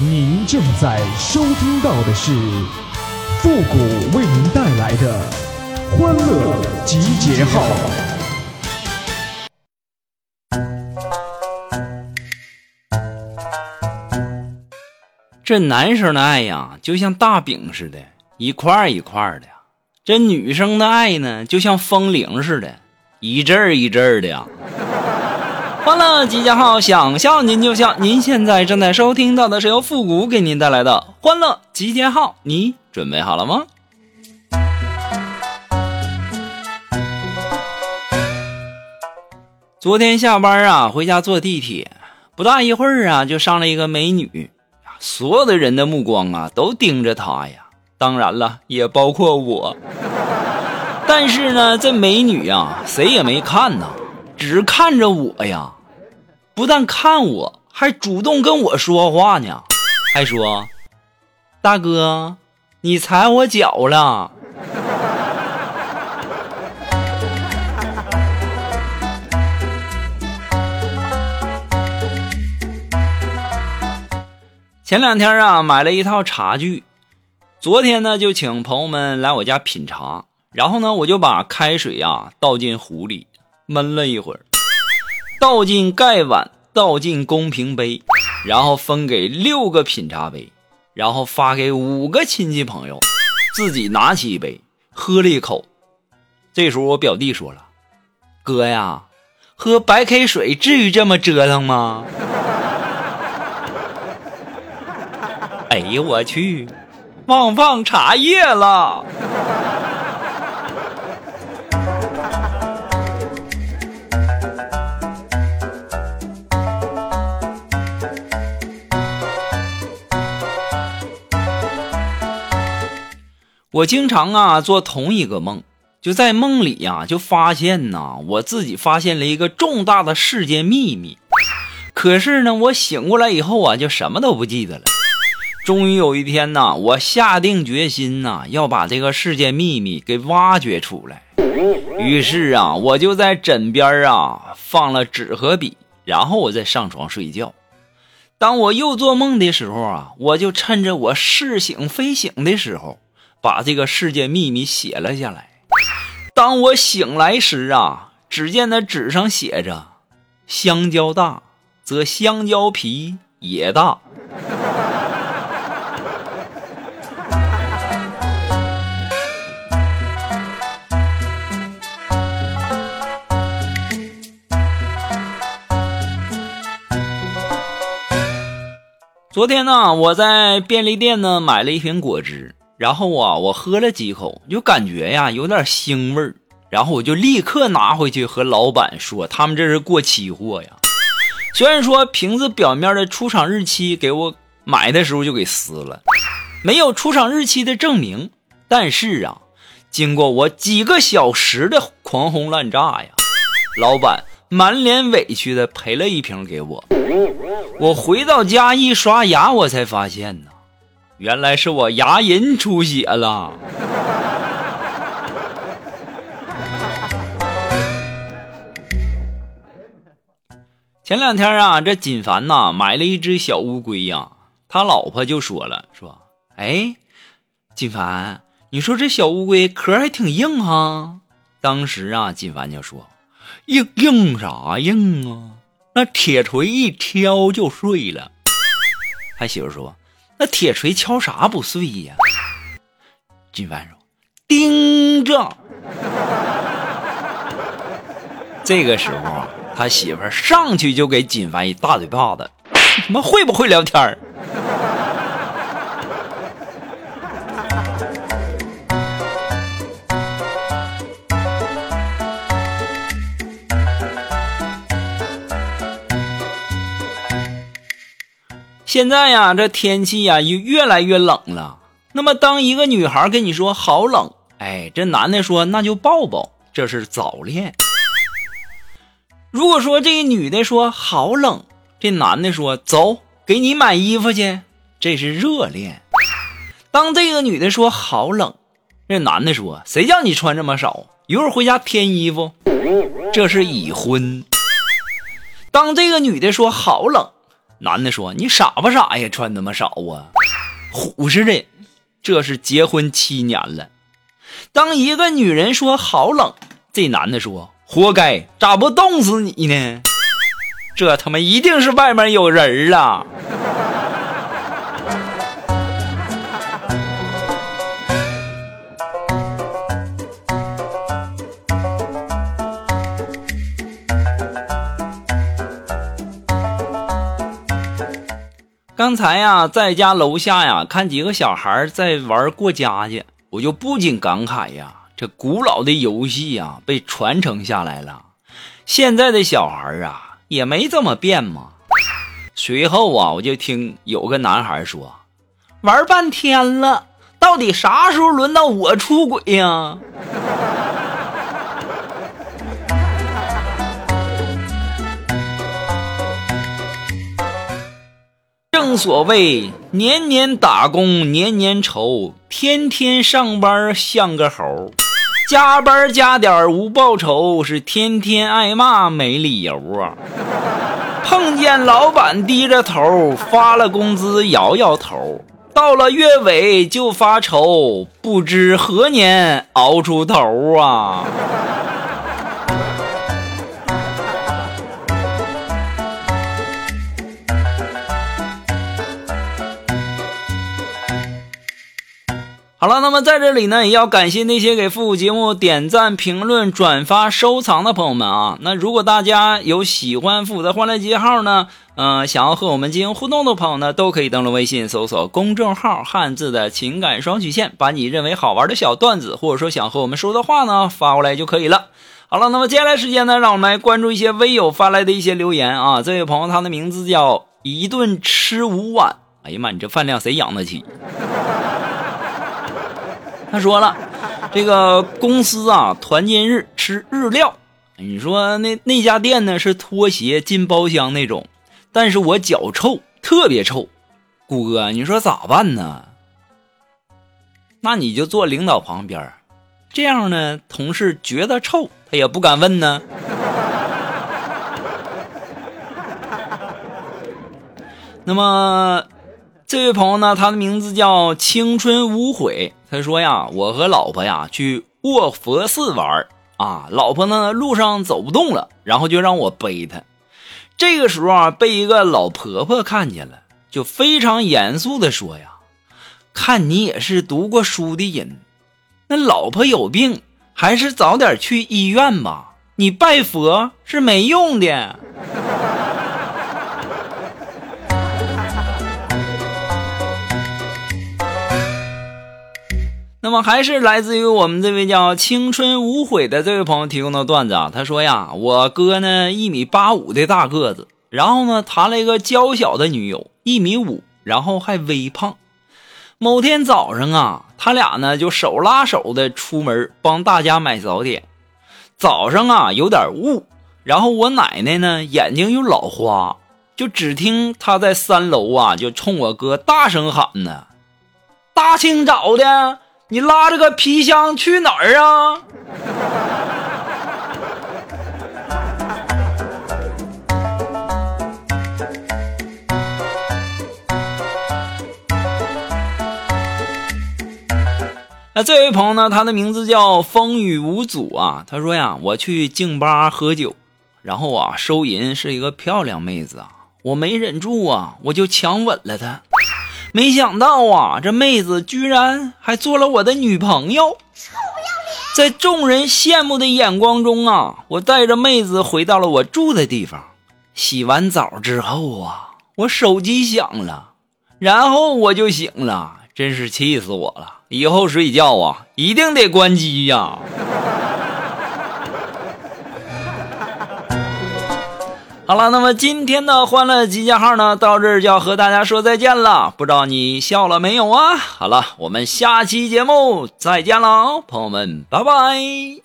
您正在收听到的是复古为您带来的欢乐集结号。这男生的爱呀，就像大饼似的，一块一块儿的；这女生的爱呢，就像风铃似的，一阵一阵儿的呀。欢乐集结号，想笑您就笑。您现在正在收听到的是由复古给您带来的欢乐集结号，你准备好了吗？昨天下班啊，回家坐地铁，不大一会儿啊，就上了一个美女，所有的人的目光啊都盯着她呀，当然了，也包括我。但是呢，这美女呀，谁也没看呐，只看着我呀。不但看我，还主动跟我说话呢，还说：“大哥，你踩我脚了。”前两天啊，买了一套茶具，昨天呢就请朋友们来我家品茶，然后呢我就把开水呀倒进壶里闷了一会儿。倒进盖碗，倒进公平杯，然后分给六个品茶杯，然后发给五个亲戚朋友，自己拿起一杯喝了一口。这时候我表弟说了：“哥呀，喝白开水至于这么折腾吗？” 哎呦我去，忘放茶叶了。我经常啊做同一个梦，就在梦里呀就发现呐，我自己发现了一个重大的世界秘密。可是呢，我醒过来以后啊，就什么都不记得了。终于有一天呐，我下定决心呐，要把这个世界秘密给挖掘出来。于是啊，我就在枕边啊放了纸和笔，然后我再上床睡觉。当我又做梦的时候啊，我就趁着我似醒非醒的时候。把这个世界秘密写了下来。当我醒来时啊，只见那纸上写着：“香蕉大，则香蕉皮也大。”昨天呢，我在便利店呢买了一瓶果汁。然后啊，我喝了几口，就感觉呀有点腥味儿。然后我就立刻拿回去和老板说，他们这是过期货呀。虽然说瓶子表面的出厂日期给我买的时候就给撕了，没有出厂日期的证明，但是啊，经过我几个小时的狂轰滥炸呀，老板满脸委屈的赔了一瓶给我。我回到家一刷牙，我才发现呢。原来是我牙龈出血了。前两天啊，这锦凡呐买了一只小乌龟呀，他老婆就说了，说：“哎，锦凡，你说这小乌龟壳还挺硬哈。”当时啊，锦凡就说：“硬硬啥硬啊？那铁锤一敲就碎了。”他媳妇说。那铁锤敲啥不碎呀？金凡说：“盯着。”这个时候，他媳妇上去就给金凡一大嘴巴子，他 妈会不会聊天现在呀，这天气呀又越来越冷了。那么，当一个女孩跟你说“好冷”，哎，这男的说那就抱抱，这是早恋。如果说这个女的说“好冷”，这男的说走，给你买衣服去，这是热恋。当这个女的说“好冷”，这男的说谁叫你穿这么少，一会儿回家添衣服，这是已婚。当这个女的说“好冷”。男的说：“你傻不傻呀？穿那么少啊，虎似的。”这是结婚七年了。当一个女人说好冷，这男的说：“活该，咋不冻死你呢？”这他妈一定是外面有人了。刚才呀，在家楼下呀，看几个小孩在玩过家家，我就不禁感慨呀，这古老的游戏呀，被传承下来了。现在的小孩啊，也没这么变嘛。随后啊，我就听有个男孩说：“玩半天了，到底啥时候轮到我出轨呀？”正所谓年年打工年年愁，天天上班像个猴，加班加点无报酬，是天天挨骂没理由啊！碰见老板低着头，发了工资摇摇头，到了月尾就发愁，不知何年熬出头啊！好了，那么在这里呢，也要感谢那些给复古节目点赞、评论、转发、收藏的朋友们啊。那如果大家有喜欢复古的欢乐集号呢，嗯，想要和我们进行互动的朋友呢，都可以登录微信搜索公众号“汉字的情感双曲线”，把你认为好玩的小段子，或者说想和我们说的话呢，发过来就可以了。好了，那么接下来时间呢，让我们来关注一些微友发来的一些留言啊。这位朋友他的名字叫一顿吃五碗，哎呀妈，你这饭量谁养得起？他说了，这个公司啊，团建日吃日料。你说那那家店呢是拖鞋进包厢那种，但是我脚臭，特别臭。谷哥，你说咋办呢？那你就坐领导旁边，这样呢，同事觉得臭，他也不敢问呢。那么。这位朋友呢，他的名字叫青春无悔。他说呀，我和老婆呀去卧佛寺玩啊，老婆呢路上走不动了，然后就让我背她。这个时候啊，被一个老婆婆看见了，就非常严肃的说呀：“看你也是读过书的人，那老婆有病，还是早点去医院吧。你拜佛是没用的。”那么还是来自于我们这位叫青春无悔的这位朋友提供的段子啊。他说呀，我哥呢一米八五的大个子，然后呢谈了一个娇小的女友一米五，然后还微胖。某天早上啊，他俩呢就手拉手的出门帮大家买早点。早上啊有点雾，然后我奶奶呢眼睛又老花，就只听她在三楼啊就冲我哥大声喊呢：“大清早的！”你拉着个皮箱去哪儿啊？那这位朋友呢？他的名字叫风雨无阻啊。他说呀，我去静吧喝酒，然后啊，收银是一个漂亮妹子啊，我没忍住啊，我就强吻了她。没想到啊，这妹子居然还做了我的女朋友！臭不要脸！在众人羡慕的眼光中啊，我带着妹子回到了我住的地方。洗完澡之后啊，我手机响了，然后我就醒了，真是气死我了！以后睡觉啊，一定得关机呀！好了，那么今天的欢乐集结号呢，到这儿就要和大家说再见了。不知道你笑了没有啊？好了，我们下期节目再见喽，朋友们，拜拜。